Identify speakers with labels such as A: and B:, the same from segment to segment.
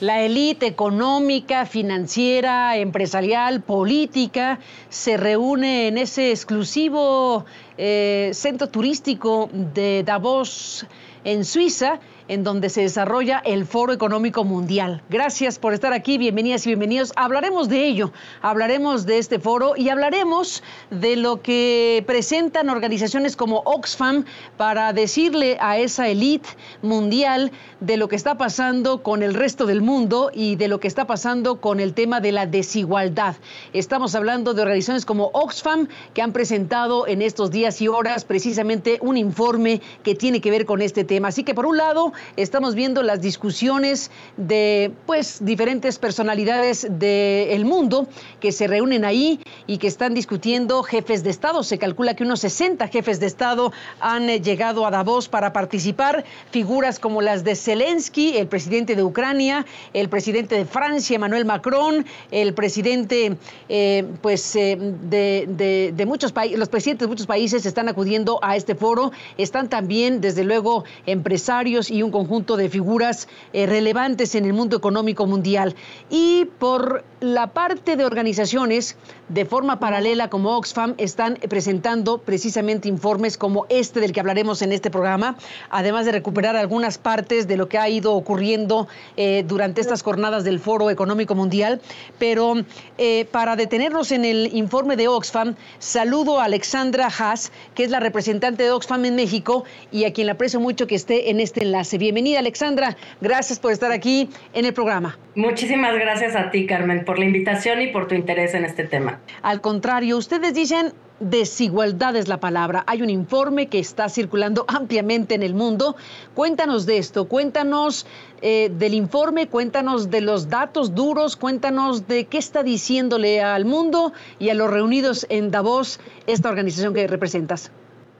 A: La élite económica, financiera, empresarial, política se reúne en ese exclusivo eh, centro turístico de Davos en Suiza en donde se desarrolla el Foro Económico Mundial. Gracias por estar aquí, bienvenidas y bienvenidos. Hablaremos de ello, hablaremos de este foro y hablaremos de lo que presentan organizaciones como Oxfam para decirle a esa élite mundial de lo que está pasando con el resto del mundo y de lo que está pasando con el tema de la desigualdad. Estamos hablando de organizaciones como Oxfam que han presentado en estos días y horas precisamente un informe que tiene que ver con este tema. Así que por un lado, estamos viendo las discusiones de pues diferentes personalidades del mundo que se reúnen ahí y que están discutiendo jefes de Estado. Se calcula que unos 60 jefes de Estado han eh, llegado a Davos para participar. Figuras como las de Zelensky, el presidente de Ucrania, el presidente de Francia, Emmanuel Macron, el presidente eh, pues eh, de, de muchos países, los presidentes de muchos países están acudiendo a este foro. Están también, desde luego, empresarios y un conjunto de figuras eh, relevantes en el mundo económico mundial. Y por la parte de organizaciones, de forma paralela como Oxfam, están presentando precisamente informes como este del que hablaremos en este programa, además de recuperar algunas partes de lo que ha ido ocurriendo eh, durante estas jornadas del Foro Económico Mundial. Pero eh, para detenernos en el informe de Oxfam, saludo a Alexandra Haas, que es la representante de Oxfam en México y a quien le aprecio mucho que esté en este enlace. Bienvenida, Alexandra. Gracias por estar aquí en el programa.
B: Muchísimas gracias a ti, Carmen, por la invitación y por tu interés en este tema.
A: Al contrario, ustedes dicen desigualdad es la palabra. Hay un informe que está circulando ampliamente en el mundo. Cuéntanos de esto, cuéntanos eh, del informe, cuéntanos de los datos duros, cuéntanos de qué está diciéndole al mundo y a los reunidos en Davos esta organización que representas.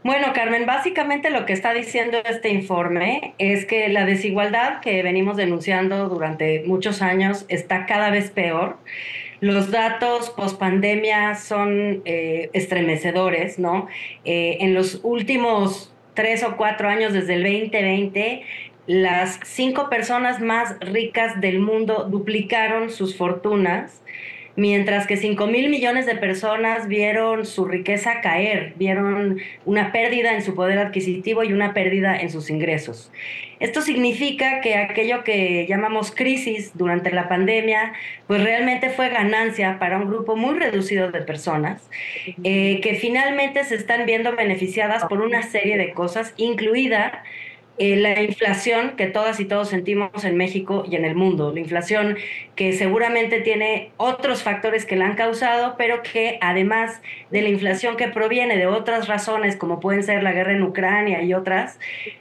B: Bueno, Carmen, básicamente lo que está diciendo este informe es que la desigualdad que venimos denunciando durante muchos años está cada vez peor. Los datos post pandemia son eh, estremecedores, ¿no? Eh, en los últimos tres o cuatro años, desde el 2020, las cinco personas más ricas del mundo duplicaron sus fortunas mientras que 5 mil millones de personas vieron su riqueza caer, vieron una pérdida en su poder adquisitivo y una pérdida en sus ingresos. Esto significa que aquello que llamamos crisis durante la pandemia, pues realmente fue ganancia para un grupo muy reducido de personas, eh, que finalmente se están viendo beneficiadas por una serie de cosas, incluida eh, la inflación que todas y todos sentimos en México y en el mundo. La inflación que seguramente tiene otros factores que la han causado, pero que además de la inflación que proviene de otras razones, como pueden ser la guerra en Ucrania y otras,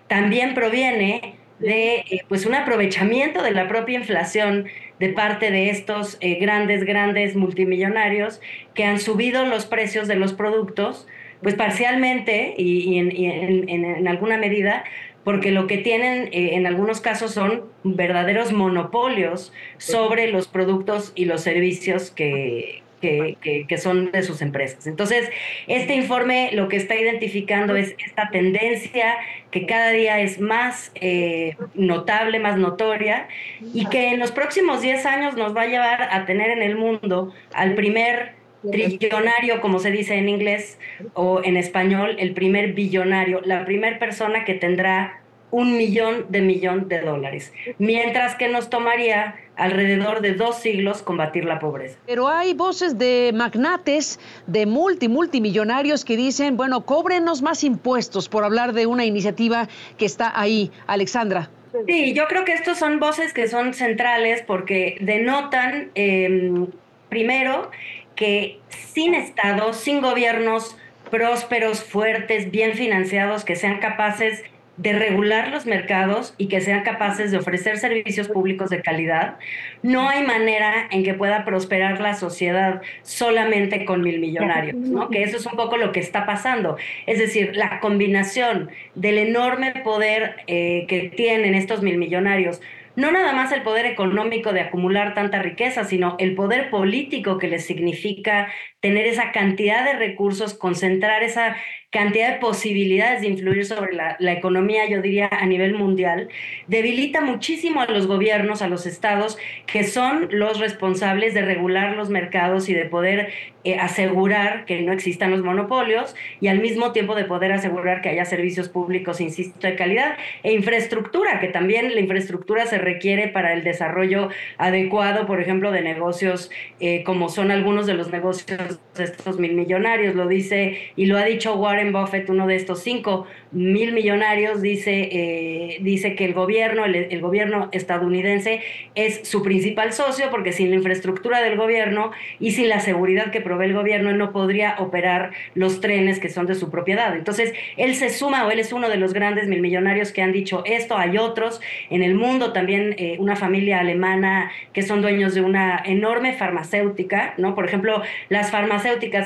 B: también proviene de eh, pues un aprovechamiento de la propia inflación de parte de estos eh, grandes, grandes multimillonarios que han subido los precios de los productos, pues parcialmente y, en, alguna medida porque lo que tienen eh, en algunos casos son verdaderos monopolios sobre los productos y los servicios que, que, son de sus empresas. Entonces, este informe lo que está identificando es esta tendencia que cada día es más eh, notable, más notoria, y que en los próximos 10 años nos va a llevar a tener en el mundo al primer trillonario, como se dice en inglés o en español, el primer billonario, la primera persona que tendrá un millón de millón de dólares, mientras que nos tomaría alrededor de dos siglos combatir la pobreza.
A: Pero hay voces de magnates, de multi, multimillonarios que dicen, bueno, cóbrenos más impuestos por hablar de una iniciativa que está ahí. Alexandra.
B: Sí, yo creo que estos son voces que son centrales porque denotan, em, primero, que sin Estado, sin gobiernos prósperos, fuertes, bien financiados, que sean capaces de regular los mercados y que sean capaces de ofrecer servicios públicos de calidad, no hay manera en que pueda prosperar la sociedad solamente con mil millonarios, ¿no? Que eso es un poco lo que está pasando. Es decir, la combinación del enorme poder eh, que tienen estos mil millonarios no nada más el poder económico de acumular tanta riqueza, sino el poder político que les significa tener esa cantidad de recursos, concentrar esa cantidad de posibilidades de influir sobre la, economía, yo diría, a nivel mundial, debilita muchísimo a los gobiernos, a los estados, que son los responsables de regular los mercados y de poder eh, asegurar que no existan los monopolios y al mismo tiempo de poder asegurar que haya servicios públicos, insisto, de calidad e infraestructura, que también la infraestructura se requiere para el desarrollo adecuado, por ejemplo, de negocios eh, como son algunos de los negocios estos mil millonarios, lo dice y lo ha dicho Warren Warren Buffett, uno de estos cinco mil millonarios, dice, eh, dice que el gobierno, el, gobierno estadounidense es su principal socio porque sin la infraestructura del gobierno y sin la seguridad que provee el gobierno, él no podría operar los trenes que son de su propiedad. Entonces, él se suma o él es uno de los grandes mil millonarios que han dicho esto. Hay otros en el mundo, también eh, una familia alemana que son dueños de una enorme farmacéutica, ¿no? Por ejemplo, las farmacéuticas,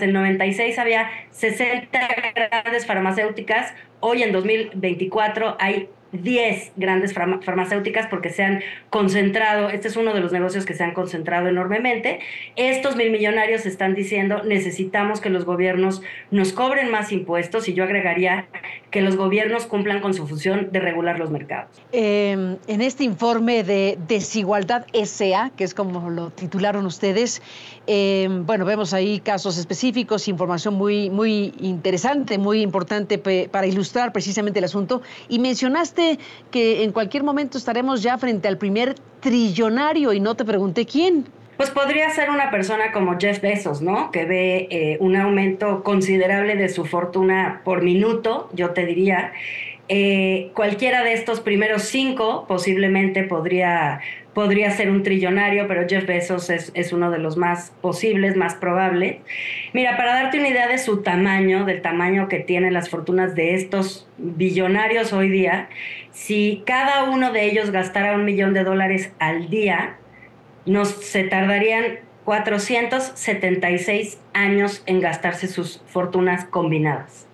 B: en 96 había 60 grandes farmacéuticas, hoy en 2024 hay 10 grandes farmacéuticas porque se han concentrado, este es uno de los negocios que se han concentrado enormemente. Estos mil millonarios están diciendo necesitamos que los gobiernos nos cobren más impuestos y yo agregaría que los gobiernos cumplan con su función de regular los mercados.
A: Em, en este informe de Desigualdad SA, que es como lo titularon ustedes, em, bueno, vemos ahí casos específicos, información muy, muy interesante, muy importante para ilustrar precisamente el asunto. Y mencionaste que en cualquier momento estaremos ya frente al primer trillonario y no te pregunté quién.
B: Pues podría ser una persona como Jeff Bezos, ¿no? Que ve eh, un aumento considerable de su fortuna por minuto, yo te diría. Eh, cualquiera de estos primeros cinco posiblemente podría, podría ser un trillonario, pero Jeff Bezos es, es, uno de los más posibles, más probables. Mira, para darte una idea de su tamaño, del tamaño que tienen las fortunas de estos billonarios hoy día, si cada uno de ellos gastara un millón de dólares al día, nos se tardarían 476 años en gastarse sus fortunas combinadas.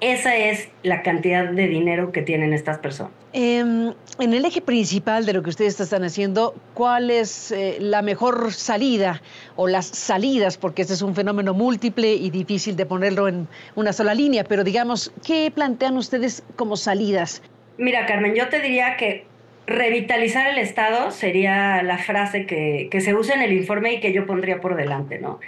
B: Esa es la cantidad de dinero que tienen estas personas.
A: Em, en el eje principal de lo que ustedes están haciendo, ¿cuál es eh, la mejor salida o las salidas? Porque este es un fenómeno múltiple y difícil de ponerlo en una sola línea, pero digamos, ¿qué plantean ustedes como salidas?
B: Mira, Carmen, yo te diría que revitalizar el Estado sería la frase que, se usa en el informe y que yo pondría por delante, ¿no?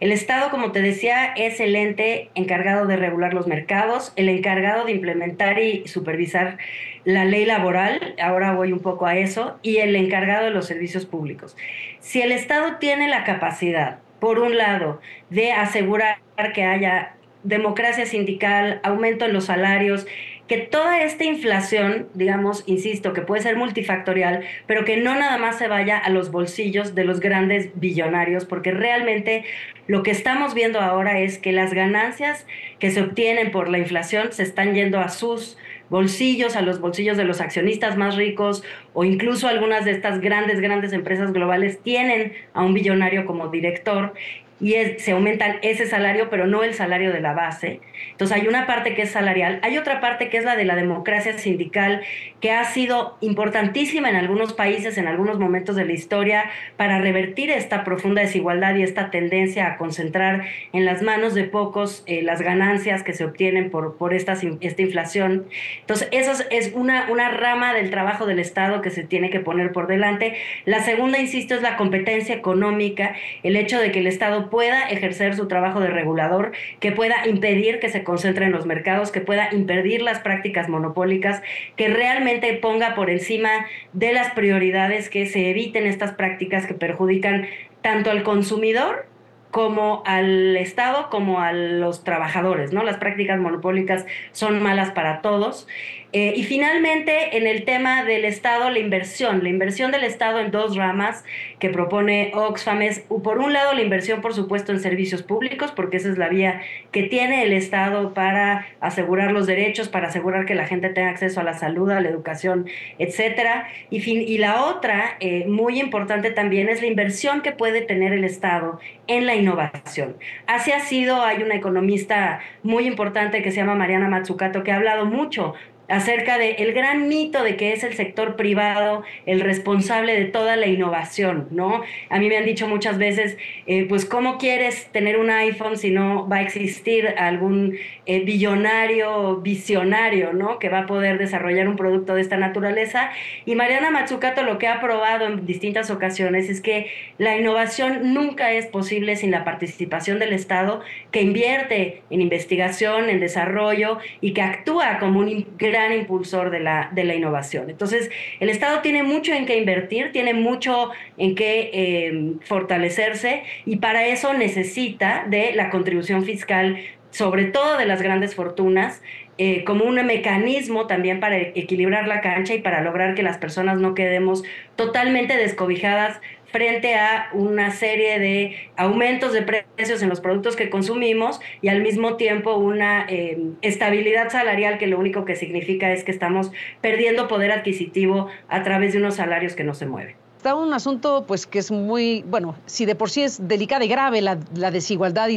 B: El Estado, como te decía, es el ente encargado de regular los mercados, el encargado de implementar y supervisar la ley laboral, ahora voy un poco a eso, y el encargado de los servicios públicos. Si el Estado tiene la capacidad, por un lado, de asegurar que haya democracia sindical, aumento en los salarios, que toda esta inflación, digamos, insisto, que puede ser multifactorial, pero que no nada más se vaya a los bolsillos de los grandes billonarios, porque realmente lo que estamos viendo ahora es que las ganancias que se obtienen por la inflación se están yendo a sus bolsillos, a los bolsillos de los accionistas más ricos o incluso algunas de estas grandes, grandes empresas globales tienen a un billonario como director y se aumentan ese salario, pero no el salario de la base. Entonces hay una parte que es salarial, hay otra parte que es la de la democracia sindical, que ha sido importantísima en algunos países, en algunos momentos de la historia, para revertir esta profunda desigualdad y esta tendencia a concentrar en las manos de pocos eh, las ganancias que se obtienen por, por esta, esta inflación. Entonces, eso es una, una rama del trabajo del Estado que se tiene que poner por delante. La segunda, insisto, es la competencia económica, el hecho de que el Estado pueda ejercer su trabajo de regulador, que pueda impedir que se concentre en los mercados, que pueda impedir las prácticas monopólicas, que realmente ponga por encima de las prioridades que se eviten estas prácticas que perjudican tanto al consumidor como al Estado como a los trabajadores, ¿no? Las prácticas monopólicas son malas para todos. Eh, y finalmente, en el tema del Estado, la inversión, la inversión del Estado en dos ramas que propone Oxfam es, por un lado, la inversión, por supuesto, en servicios públicos, porque esa es la vía que tiene el Estado para asegurar los derechos, para asegurar que la gente tenga acceso a la salud, a la educación, etcétera. Y, fin, y la otra, eh, muy importante también, es la inversión que puede tener el Estado en la innovación. Así ha sido, hay una economista muy importante que se llama Mariana Matsukato que ha hablado mucho acerca del el gran mito de que es el sector privado el responsable de toda la innovación, ¿no? A mí me han dicho muchas veces, eh, pues, ¿cómo quieres tener un iPhone si no va a existir algún eh, billonario visionario, ¿no? Que va a poder desarrollar un producto de esta naturaleza. Y Mariana Matsukato lo que ha probado en distintas ocasiones es que la innovación nunca es posible sin la participación del Estado, que invierte en investigación, en desarrollo y que actúa como un gran gran impulsor de la, de la innovación. Entonces, el Estado tiene mucho en qué invertir, tiene mucho en qué eh, fortalecerse y para eso necesita de la contribución fiscal, sobre todo de las grandes fortunas, eh, como un mecanismo también para equilibrar la cancha y para lograr que las personas no quedemos totalmente descobijadas frente a una serie de aumentos de precios en los productos que consumimos y al mismo tiempo una eh, estabilidad salarial que lo único que significa es que estamos perdiendo poder adquisitivo a través de unos salarios que no se mueven.
A: Está un asunto pues que es muy, bueno, si de por sí es delicada y grave la, desigualdad y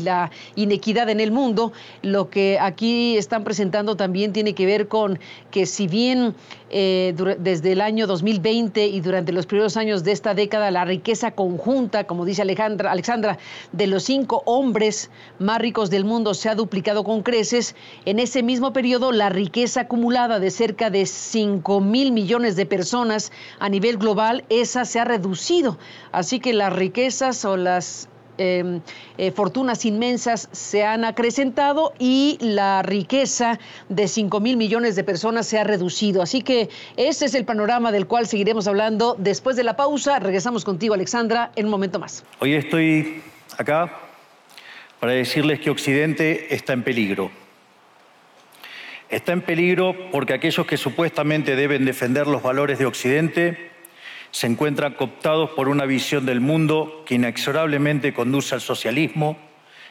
A: la, inequidad en el mundo, lo que aquí están presentando también tiene que ver con que si bien eh, desde el año 2020 y durante los primeros años de esta década, la riqueza conjunta, como dice Alejandra, Alexandra, de los cinco hombres más ricos del mundo se ha duplicado con creces. En ese mismo periodo, la riqueza acumulada de cerca de 5 mil millones de personas a nivel global, esa se ha reducido. Así que las riquezas o las Em, eh, fortunas inmensas se han acrecentado y la riqueza de 5 mil millones de personas se ha reducido. Así que ese es el panorama del cual seguiremos hablando después de la pausa. Regresamos contigo, Alexandra, en un momento más.
C: Hoy estoy acá para decirles que Occidente está en peligro. Está en peligro porque aquellos que supuestamente deben defender los valores de Occidente se encuentran cooptados por una visión del mundo que inexorablemente conduce al socialismo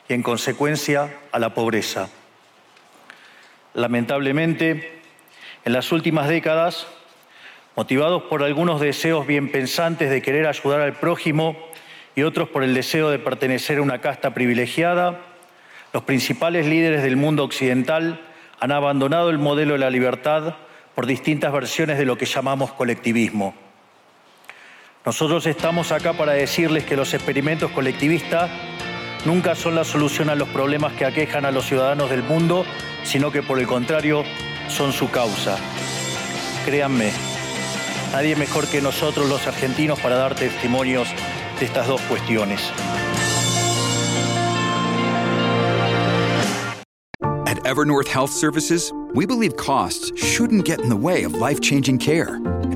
C: y, en consecuencia, a la pobreza. Lamentablemente, en las últimas décadas, motivados por algunos deseos bien pensantes de querer ayudar al prójimo y otros por el deseo de pertenecer a una casta privilegiada, los principales líderes del mundo occidental han abandonado el modelo de la libertad por distintas versiones de lo que llamamos colectivismo. Nosotros estamos acá para decirles que los experimentos colectivistas nunca son la solución a los problemas que aquejan a los ciudadanos del mundo, sino que por el contrario son su causa. Créanme, nadie mejor que nosotros los argentinos para dar testimonios de estas dos cuestiones.
D: At Evernorth Health Services, we believe costs shouldn't get in the way of life-changing care.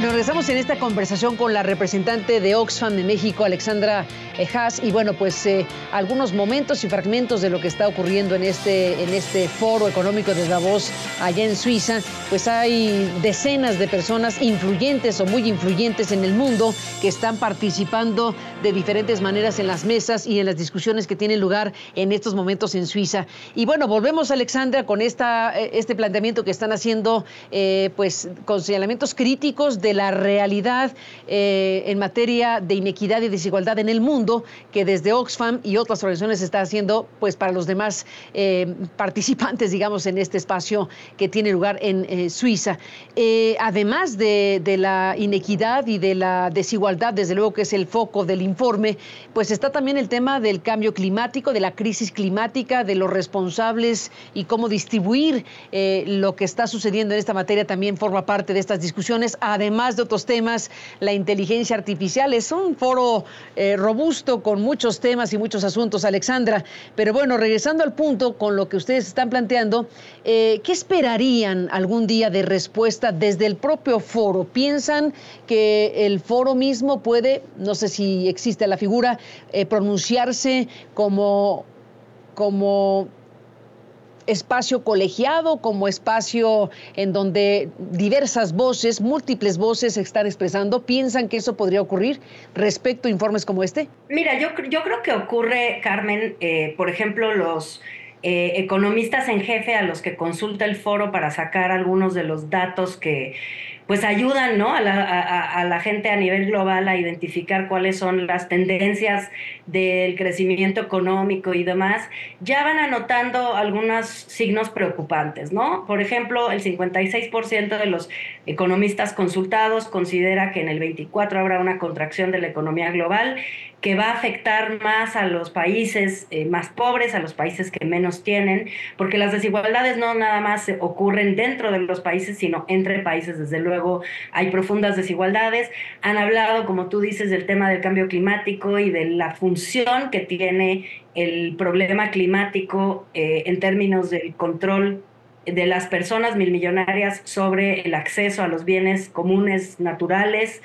A: Bueno, regresamos en esta conversación con la representante de Oxfam de México, Alexandra Haas, y bueno, pues eh, algunos momentos y fragmentos de lo que está ocurriendo en este, en este foro económico de Davos allá en Suiza, pues hay decenas de personas influyentes o muy influyentes en el mundo que están participando de diferentes maneras en las mesas y en las discusiones que tienen lugar en estos momentos en Suiza. Y bueno, volvemos, Alexandra, con esta, eh, este planteamiento que están haciendo, eh, pues con señalamientos críticos de la realidad eh, en materia de inequidad y desigualdad en el mundo que desde Oxfam y otras organizaciones está haciendo pues para los demás eh, participantes, digamos, en este espacio que tiene lugar en eh, Suiza. además de, de, la inequidad y de la desigualdad, desde luego que es el foco del informe, pues está también el tema del cambio climático, de la crisis climática, de los responsables y cómo distribuir lo que está sucediendo en esta materia también forma parte de estas discusiones. Además, además de otros temas, la inteligencia artificial. Es un foro eh, robusto con muchos temas y muchos asuntos, Alexandra. Pero bueno, regresando al punto con lo que ustedes están planteando, eh, ¿qué esperarían algún día de respuesta desde el propio foro? ¿Piensan que el foro mismo puede, no sé si existe la figura, eh, pronunciarse como como espacio colegiado, como espacio en donde diversas voces, múltiples voces se están expresando? ¿Piensan que eso podría ocurrir respecto a informes como este?
B: Mira, yo, yo creo que ocurre, Carmen, eh, por ejemplo, los... Eh, economistas en jefe a los que consulta el foro para sacar algunos de los datos que, pues ayudan ¿no? a, la, gente a nivel global a identificar cuáles son las tendencias del crecimiento económico y demás, ya van anotando algunos signos preocupantes, ¿no? Por ejemplo, el 56% de los economistas consultados considera que en el 24 habrá una contracción de la economía global que va a afectar más a los países eh, más pobres, a los países que menos tienen, porque las desigualdades no nada más ocurren dentro de los países, sino entre países, desde luego hay profundas desigualdades. Han hablado, como tú dices, del tema del cambio climático y de la función que tiene el problema climático eh, en términos del control de las personas mil millonarias sobre el acceso a los bienes comunes naturales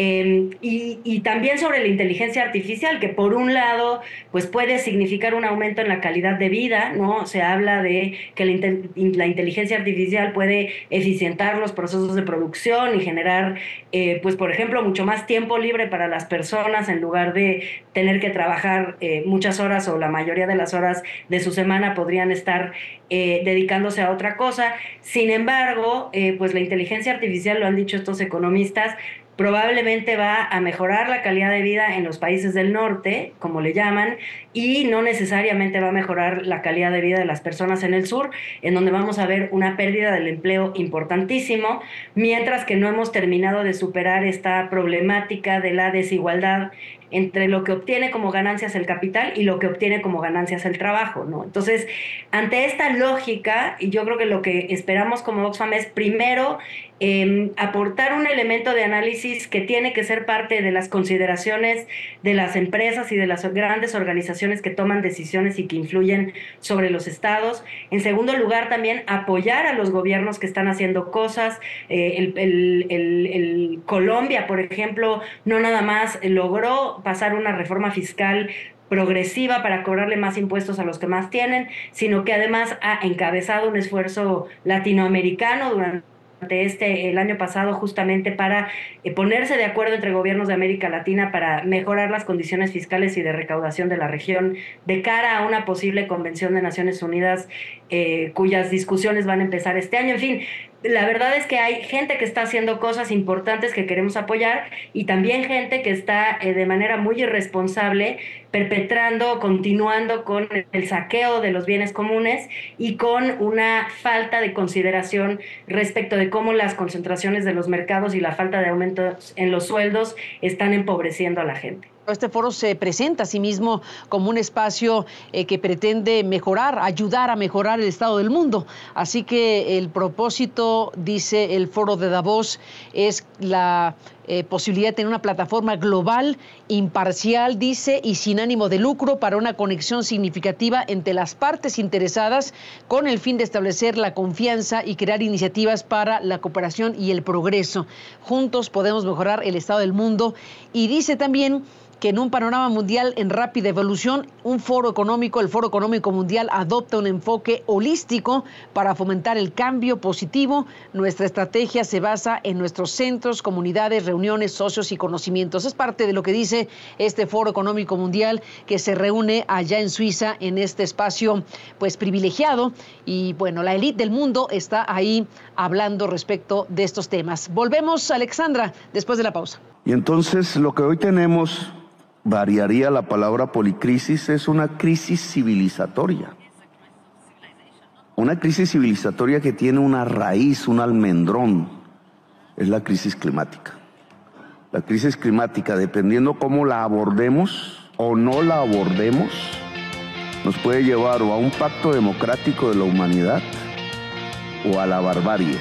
B: Em, y, también sobre la inteligencia artificial, que por un lado, pues puede significar un aumento en la calidad de vida, ¿no? Se habla de que la, inteligencia artificial puede eficientar los procesos de producción y generar, eh, pues por ejemplo, mucho más tiempo libre para las personas en lugar de tener que trabajar eh, muchas horas o la mayoría de las horas de su semana podrían estar eh, dedicándose a otra cosa. Sin embargo, pues la inteligencia artificial, lo han dicho estos economistas, probablemente va a mejorar la calidad de vida en los países del norte, como le llaman, y no necesariamente va a mejorar la calidad de vida de las personas en el sur, en donde vamos a ver una pérdida del empleo importantísimo, mientras que no hemos terminado de superar esta problemática de la desigualdad entre lo que obtiene como ganancias el capital y lo que obtiene como ganancias el trabajo, ¿no? Entonces, ante esta lógica, yo creo que lo que esperamos como Oxfam es primero em, aportar un elemento de análisis que tiene que ser parte de las consideraciones de las empresas y de las grandes organizaciones que toman decisiones y que influyen sobre los estados. En segundo lugar, también apoyar a los gobiernos que están haciendo cosas. Eh, el Colombia, por ejemplo, no nada más logró pasar una reforma fiscal progresiva para cobrarle más impuestos a los que más tienen, sino que además ha encabezado un esfuerzo latinoamericano durante este el año pasado justamente para eh, ponerse de acuerdo entre gobiernos de América Latina para mejorar las condiciones fiscales y de recaudación de la región de cara a una posible convención de Naciones Unidas eh, cuyas discusiones van a empezar este año. En fin, la verdad es que hay gente que está haciendo cosas importantes que queremos apoyar y también gente que está eh, de manera muy irresponsable perpetrando, continuando con el saqueo de los bienes comunes y con una falta de consideración respecto de cómo las concentraciones de los mercados y la falta de aumentos en los sueldos están empobreciendo a la gente.
A: Este foro se presenta a sí mismo como un espacio eh, que pretende mejorar, ayudar a mejorar el estado del mundo. Así que el propósito, dice el foro de Davos, es la eh, posibilidad de tener una plataforma global, imparcial, dice, y sin ánimo de lucro para una conexión significativa entre las partes interesadas con el fin de establecer la confianza y crear iniciativas para la cooperación y el progreso. Juntos podemos mejorar el estado del mundo. Y dice también que en un panorama mundial en rápida evolución, un foro económico, el Foro Económico Mundial, adopta un enfoque holístico para fomentar el cambio positivo. Nuestra estrategia se basa en nuestros centros, comunidades, reuniones, socios y conocimientos. Es parte de lo que dice este Foro Económico Mundial que se reúne allá en Suiza en este espacio pues privilegiado y bueno, la élite del mundo está ahí hablando respecto de estos temas. Volvemos, Alexandra, después de la pausa.
E: Y entonces lo que hoy tenemos variaría la palabra policrisis, es una crisis civilizatoria. Una crisis civilizatoria que tiene una raíz, un almendrón, es la crisis climática. La crisis climática, dependiendo cómo la abordemos o no la abordemos, nos puede llevar o a un pacto democrático de la humanidad o a la barbarie.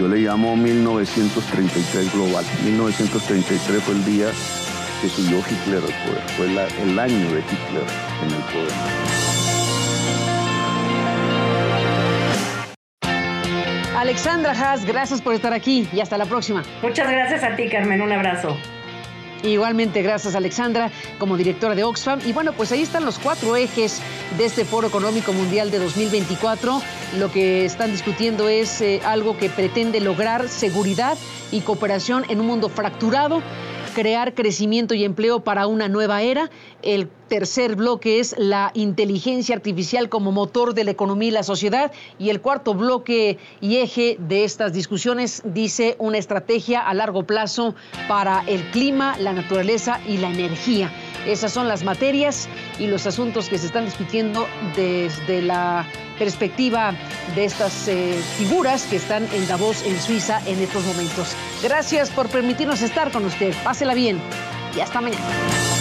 E: Yo le llamo 1933 global. 1933 fue el día que subió Hitler al poder. Fue el año de Hitler en el poder.
A: Alexandra Haas, gracias por estar aquí y hasta la próxima.
B: Muchas gracias a ti, Carmen. Un abrazo.
A: Igualmente, gracias Alexandra como directora de Oxfam. Y bueno, pues ahí están los cuatro ejes de este Foro Económico Mundial de 2024. Lo que están discutiendo es eh, algo que pretende lograr seguridad y cooperación en un mundo fracturado crear crecimiento y empleo para una nueva era. El tercer bloque es la inteligencia artificial como motor de la economía y la sociedad. Y el cuarto bloque y eje de estas discusiones dice una estrategia a largo plazo para el clima, la naturaleza y la energía. Esas son las materias y los asuntos que se están discutiendo desde la perspectiva de estas eh, figuras que están en Davos, en Suiza, en estos momentos. Gracias por permitirnos estar con usted. Pásela bien y hasta mañana.